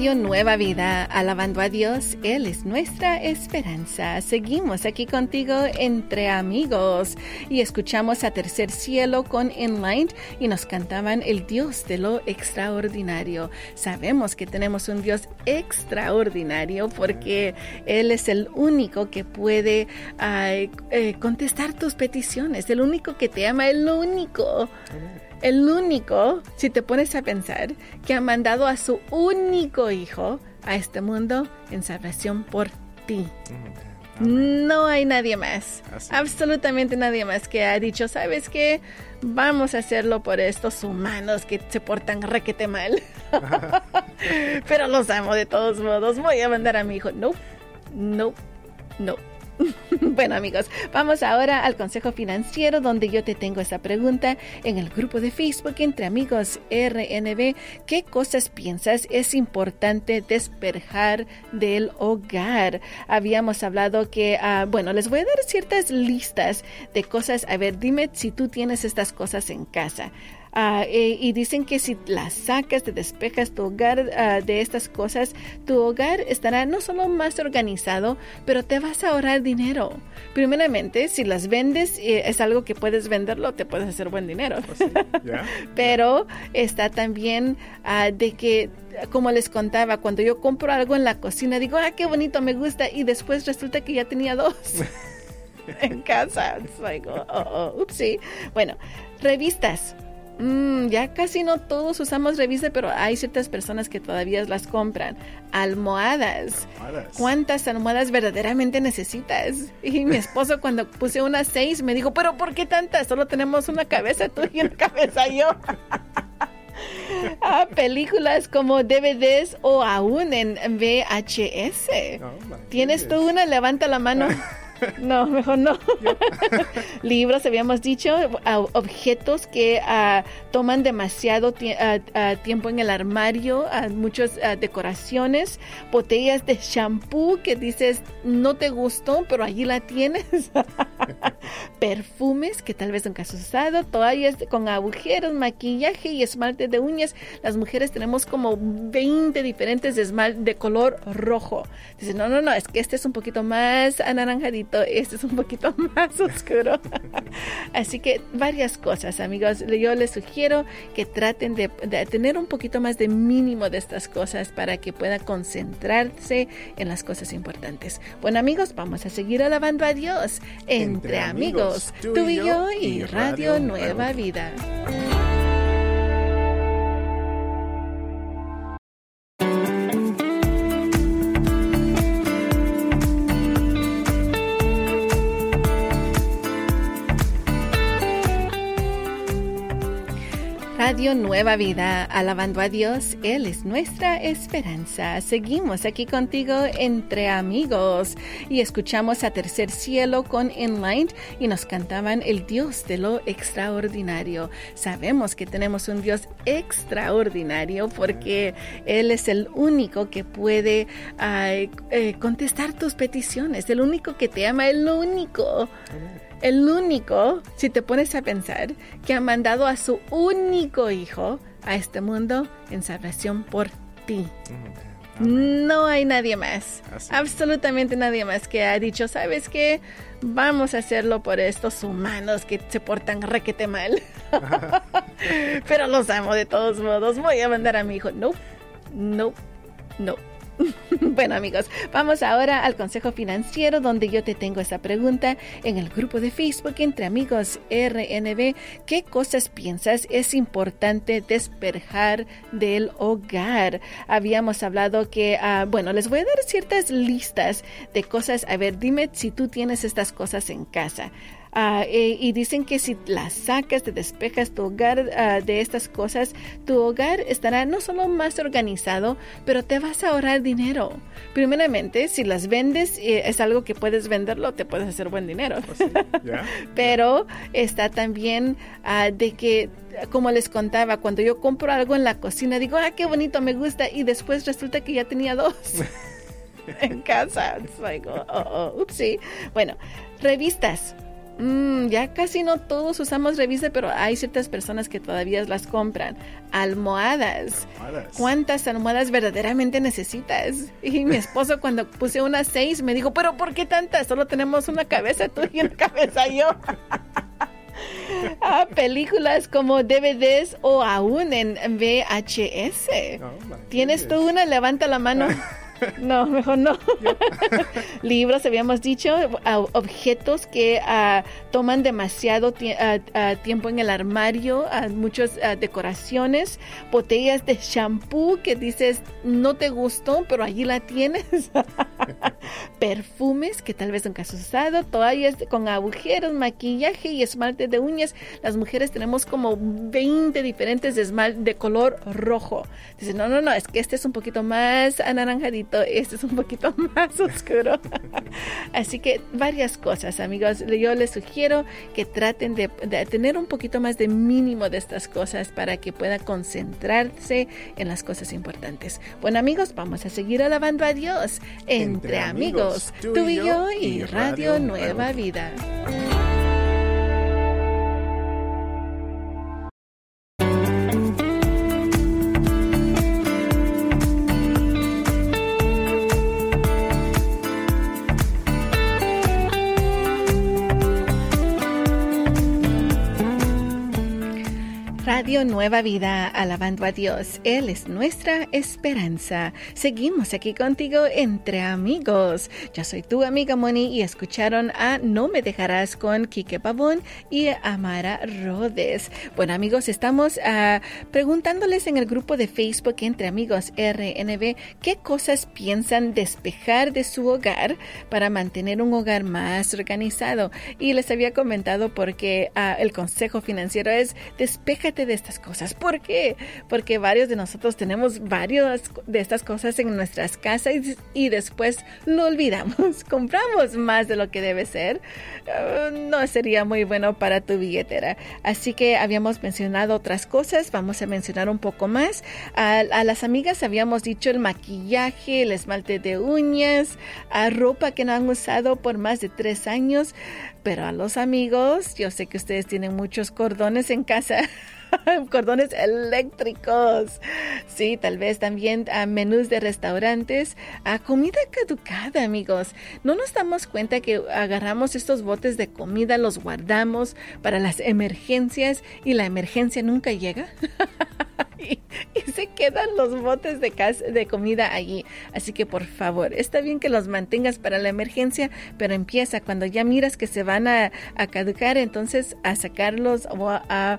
Nueva Vida, alabando a Dios, Él es nuestra esperanza. Seguimos aquí contigo entre amigos y escuchamos a Tercer Cielo con Enlight y nos cantaban el Dios de lo extraordinario. Sabemos que tenemos un Dios extraordinario porque Él es el único que puede eh, contestar tus peticiones, el único que te ama, el único el único, si te pones a pensar, que ha mandado a su único hijo a este mundo en salvación por ti. No hay nadie más, absolutamente nadie más que ha dicho, ¿sabes qué? Vamos a hacerlo por estos humanos que se portan requete mal. Pero los amo de todos modos. Voy a mandar a mi hijo. No, no, no. Bueno amigos, vamos ahora al consejo financiero donde yo te tengo esa pregunta en el grupo de Facebook entre amigos RNB. ¿Qué cosas piensas es importante despejar del hogar? Habíamos hablado que, ah, bueno, les voy a dar ciertas listas de cosas. A ver, dime si tú tienes estas cosas en casa. Eh, y dicen que si las sacas, te despejas tu hogar ah, de estas cosas, tu hogar estará no solo más organizado, pero te vas a ahorrar dinero. Primeramente, si las vendes, eh, es algo que puedes venderlo, te puedes hacer buen dinero. Pues pero está también ah, de que como les contaba, cuando yo compro algo en la cocina, digo, ah, qué bonito, me gusta, y después resulta que ya tenía dos en casa. Oh, oh, oh, Bueno, revistas. Mm, ya casi no todos usamos revista, pero hay ciertas personas que todavía las compran. Almohadas. ¿Cuántas almohadas verdaderamente necesitas? Y mi esposo cuando puse unas seis me dijo, pero ¿por qué tantas? Solo tenemos una cabeza tú y una cabeza yo. Ah, películas como DVDs o aún en VHS. ¿Tienes tú una? Levanta la mano. No, mejor no. Libros, habíamos dicho, objetos que ah, toman demasiado ah, ah, tiempo en el armario, muchas decoraciones, botellas de shampoo que dices no te gustó, pero allí la tienes. Perfumes que tal vez nunca has usado, toallas con agujeros, maquillaje y esmalte de uñas. Las mujeres tenemos como 20 diferentes de esmalte de color rojo. Dices, no, no, no, es que este es un poquito más anaranjadito este es un poquito más oscuro. Así que varias cosas, amigos. Yo les sugiero que traten de, tener un poquito más de mínimo de estas cosas para que puedan concentrarse en las cosas importantes. Bueno, amigos, vamos a seguir alabando a Dios entre, amigos, tú y yo y Radio Nueva Vida. Radio Nueva Vida, alabando a Dios, Él es nuestra esperanza. Seguimos aquí contigo entre amigos y escuchamos a Tercer Cielo con Enlight y nos cantaban el Dios de lo extraordinario. Sabemos que tenemos un Dios extraordinario porque Él es el único que puede eh, contestar tus peticiones, el único que te ama, el único el único, si te pones a pensar, que ha mandado a su único hijo a este mundo en salvación por ti. No hay nadie más, absolutamente nadie más que ha dicho, ¿sabes qué? Vamos a hacerlo por estos humanos que se portan requete mal. Pero los amo de todos modos. Voy a mandar a mi hijo. No, no, no. Bueno amigos, vamos ahora al consejo financiero donde yo te tengo esa pregunta en el grupo de Facebook entre amigos RNB. ¿Qué cosas piensas es importante despejar del hogar? Habíamos hablado que, ah, bueno, les voy a dar ciertas listas de cosas. A ver, dime si tú tienes estas cosas en casa. Eh, y dicen que si las sacas, te despejas tu hogar ah, de estas cosas, tu hogar estará no solo más organizado, pero te vas a ahorrar dinero. Primeramente, si las vendes, eh, es algo que puedes venderlo, te puedes hacer buen dinero. Pues pero está también ah, de que como les contaba, cuando yo compro algo en la cocina, digo, ah, qué bonito, me gusta, y después resulta que ya tenía dos en casa. It's like, oh, oh, oh Bueno, revistas. Mm, ya casi no todos usamos revista, pero hay ciertas personas que todavía las compran. Almohadas. ¿Cuántas almohadas verdaderamente necesitas? Y mi esposo cuando puse unas seis me dijo, pero ¿por qué tantas? Solo tenemos una cabeza tú y una cabeza yo. Ah, películas como DVDs o aún en VHS. ¿Tienes tú una? Levanta la mano. No, mejor no. Libros, habíamos dicho, objetos que ah, toman demasiado ah, ah, tiempo en el armario, muchas decoraciones, botellas de shampoo que dices no te gustó, pero allí la tienes. Perfumes que tal vez nunca has usado, toallas con agujeros, maquillaje y esmalte de uñas. Las mujeres tenemos como 20 diferentes de esmalte de color rojo. Dices, no, no, no, es que este es un poquito más anaranjadito este es un poquito más oscuro. Así que varias cosas, amigos. Yo les sugiero que traten de, tener un poquito más de mínimo de estas cosas para que puedan concentrarse en las cosas importantes. Bueno, amigos, vamos a seguir alabando a Dios entre, amigos, tú y yo y Radio Nueva Vida. Radio Nueva Vida, alabando a Dios. Él es nuestra esperanza. Seguimos aquí contigo entre amigos. Yo soy tu amiga Moni y escucharon a No me dejarás con Kike Pavón y Amara Rodes. Bueno amigos, estamos ah, preguntándoles en el grupo de Facebook entre amigos RNB qué cosas piensan despejar de su hogar para mantener un hogar más organizado. Y les había comentado porque ah, el consejo financiero es despéjate de estas cosas. ¿Por qué? Porque varios de nosotros tenemos varias de estas cosas en nuestras casas y, después lo olvidamos. Compramos más de lo que debe ser. Uh, no sería muy bueno para tu billetera. Así que habíamos mencionado otras cosas. Vamos a mencionar un poco más. A, las amigas habíamos dicho el maquillaje, el esmalte de uñas, a ropa que no han usado por más de tres años. Pero a los amigos, yo sé que ustedes tienen muchos cordones en casa. cordones eléctricos. Sí, tal vez también a menús de restaurantes, a comida caducada, amigos. No nos damos cuenta que agarramos estos botes de comida, los guardamos para las emergencias y la emergencia nunca llega. y, se quedan los botes de, de comida allí. Así que por favor, está bien que los mantengas para la emergencia, pero empieza cuando ya miras que se van a, caducar, entonces a sacarlos o a,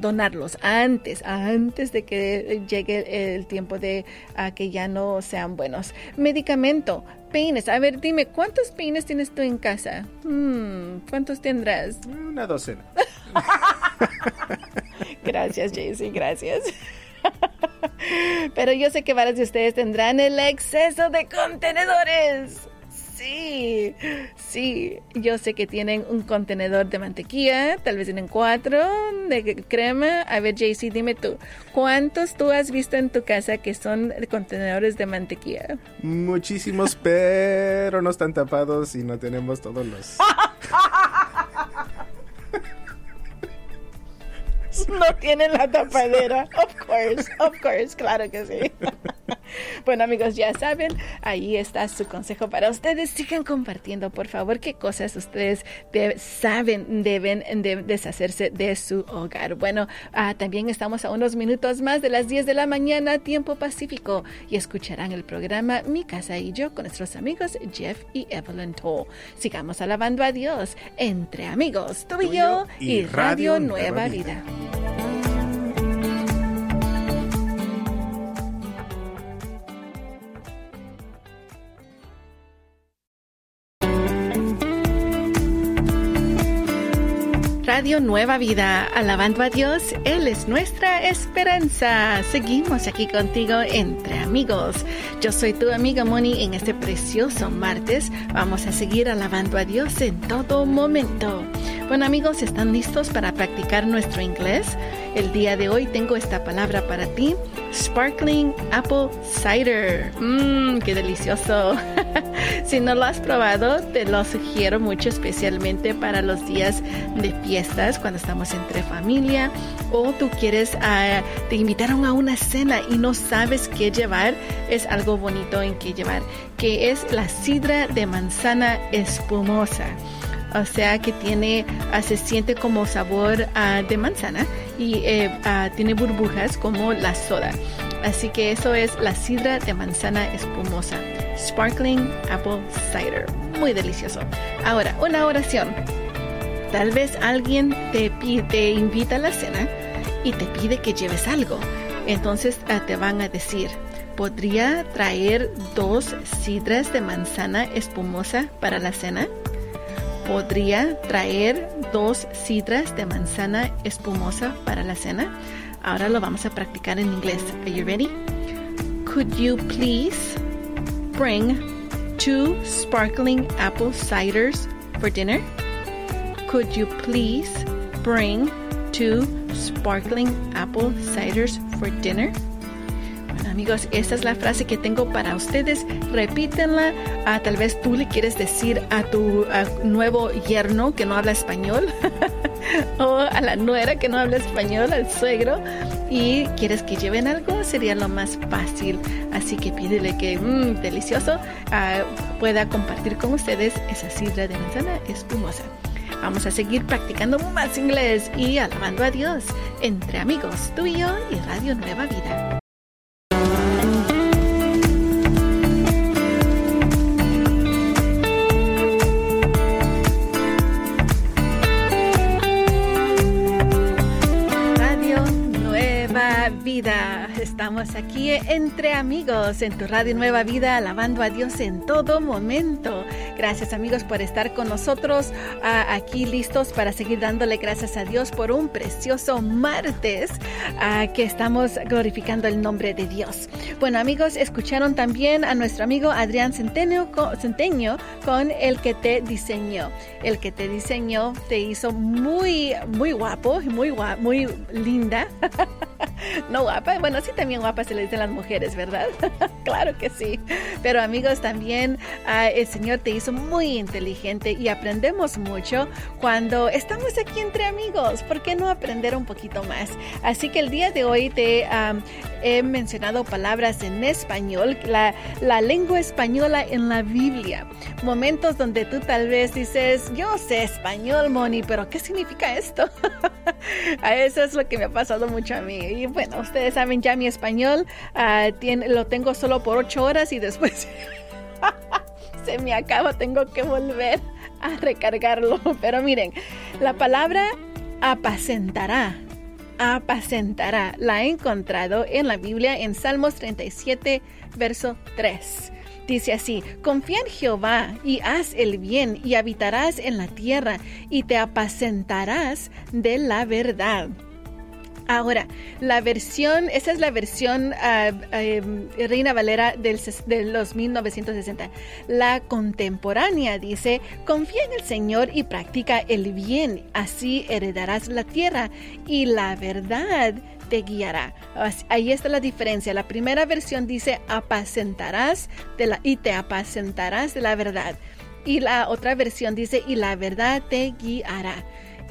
donarlos antes, antes de que llegue el tiempo de que ya no sean buenos. Medicamento, peines. A ver, dime, ¿cuántos peines tienes tú en casa? Hmm, ¿Cuántos tendrás? Una docena. gracias, Jaycee, gracias. Pero yo sé que varios de ustedes tendrán el exceso de contenedores. Sí, sí, yo sé que tienen un contenedor de mantequilla, tal vez tienen cuatro de crema. A ver, JC, dime tú, ¿cuántos tú has visto en tu casa que son contenedores de mantequilla? Muchísimos, pero no están tapados y no tenemos todos los... no tienen la tapadera. Of course, of course, claro que sí. Bueno amigos, ya saben, ahí está su consejo para ustedes. Sigan compartiendo, por favor, qué cosas ustedes saben deben deshacerse de su hogar. Bueno, ah, también estamos a unos minutos más de las 10 de la mañana, tiempo pacífico, y escucharán el programa Mi Casa y Yo con nuestros amigos Jeff y Evelyn Toll. Sigamos alabando a Dios entre amigos, tú y yo y, Radio, Nueva, Vida. Radio Nueva Vida, alabando a Dios, Él es nuestra esperanza. Seguimos aquí contigo entre amigos. Yo soy tu amiga Moni en este precioso martes. Vamos a seguir alabando a Dios en todo momento. Bueno amigos, ¿están listos para practicar nuestro inglés? El día de hoy tengo esta palabra para ti, Sparkling Apple Cider. Mmm, qué delicioso. si no lo has probado, te lo sugiero mucho, especialmente para los días de fiestas, cuando estamos entre familia o tú quieres, uh, te invitaron a una cena y no sabes qué llevar, es algo bonito en qué llevar, que es la sidra de manzana espumosa o sea que tiene, ah, se siente como sabor ah, de manzana y eh, ah, tiene burbujas como la soda. Así que eso es la sidra de manzana espumosa, Sparkling Apple Cider. Muy delicioso. Ahora, una oración. Tal vez alguien te, te invita a la cena y te pide que lleves algo. Entonces te van a decir, ¿podría traer dos sidras de manzana espumosa para la cena? podría traer dos sidras de manzana espumosa para la cena. Ahora lo vamos a practicar en inglés. Are you ready? Could you please bring two sparkling apple ciders for dinner? Could you please bring two sparkling apple ciders for dinner? Amigos, esa es la frase que tengo para ustedes. Repítenla. Ah, tal vez tú le quieres decir a tu nuevo yerno que no habla español o a la nuera que no habla español, al suegro y quieres que lleven algo, sería lo más fácil. Así que pídele que, mmm, delicioso, ah, pueda compartir con ustedes esa sidra de manzana espumosa. Vamos a seguir practicando más inglés y alabando a Dios entre amigos, tú y yo y Radio Nueva Vida. Estamos aquí entre amigos en tu Radio Nueva Vida, alabando a Dios en todo momento. Gracias amigos por estar con nosotros aquí listos para seguir dándole gracias a Dios por un precioso martes que estamos glorificando el nombre de Dios. Bueno amigos, escucharon también a nuestro amigo Adrián Centenio, con el que te diseñó. El que te diseñó te hizo muy, muy guapo, muy guapo, muy linda. no guapa, bueno, sí también guapa se le dicen las mujeres, ¿verdad? claro que sí. Pero amigos, también ah, el Señor te hizo muy inteligente y aprendemos mucho cuando estamos aquí entre amigos. ¿Por qué no aprender un poquito más? Así que el día de hoy te he mencionado palabras en español, la, la lengua española en la Biblia. Momentos donde tú tal vez dices, yo sé español, Moni, pero ¿qué significa esto? a eso es lo que me ha pasado mucho a mí. Y bueno, ustedes saben ya mi español, ah, lo tengo solo por ocho horas y después se me acaba, tengo que volver a recargarlo. Pero miren, la palabra apacentará, apacentará, la he encontrado en la Biblia en Salmos 37, verso 3. Dice así, confía en Jehová y haz el bien y habitarás en la tierra y te apacentarás de la verdad. Ahora, la versión, esa es la versión uh, Reina Valera del, de los 1960. La contemporánea dice, confía en el Señor y practica el bien, así heredarás la tierra y la verdad te guiará. Ahí está la diferencia. La primera versión dice, apacentarás de la, y te apacentarás de la verdad. Y la otra versión dice, y la verdad te guiará.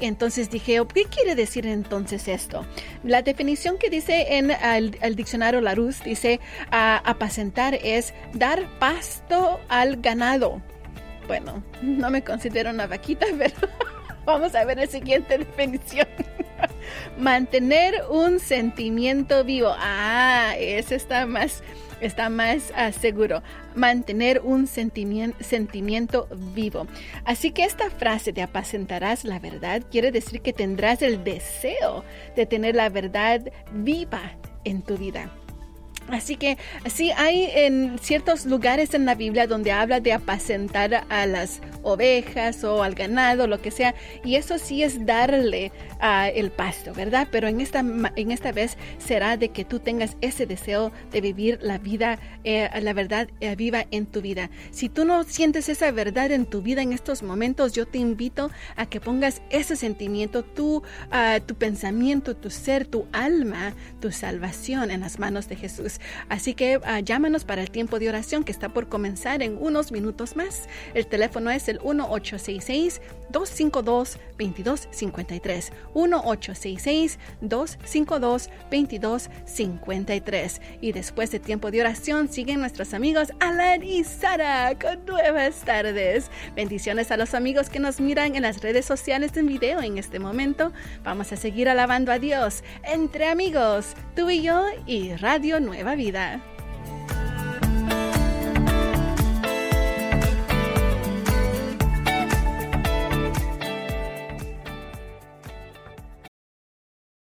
Entonces dije, oh, ¿qué quiere decir entonces esto? La definición que dice en el, diccionario Larousse dice, apacentar es dar pasto al ganado. Bueno, no me considero una vaquita, pero vamos a ver la siguiente definición. Mantener un sentimiento vivo. Ah, ese está más está más ah, seguro. Mantener un sentimiento, vivo. Así que esta frase de apacentarás la verdad quiere decir que tendrás el deseo de tener la verdad viva en tu vida. Así que sí hay en ciertos lugares en la Biblia donde habla de apacentar a las ovejas o al ganado, lo que sea, y eso sí es darle uh, el pasto, ¿verdad? Pero en esta, en esta vez será de que tú tengas ese deseo de vivir la vida, eh, la verdad eh, viva en tu vida. Si tú no sientes esa verdad en tu vida en estos momentos, yo te invito a que pongas ese sentimiento, tu, uh, tu pensamiento, tu ser, tu alma, tu salvación en las manos de Jesús. Así que uh, llámanos para el tiempo de oración que está por comenzar en unos minutos más. El teléfono es el 1866-252-2253. 1866-252-2253. Y después de tiempo de oración siguen nuestros amigos Alan y Sara con nuevas tardes. Bendiciones a los amigos que nos miran en las redes sociales en video en este momento. Vamos a seguir alabando a Dios entre amigos, tú y yo y Radio Nueva Vida.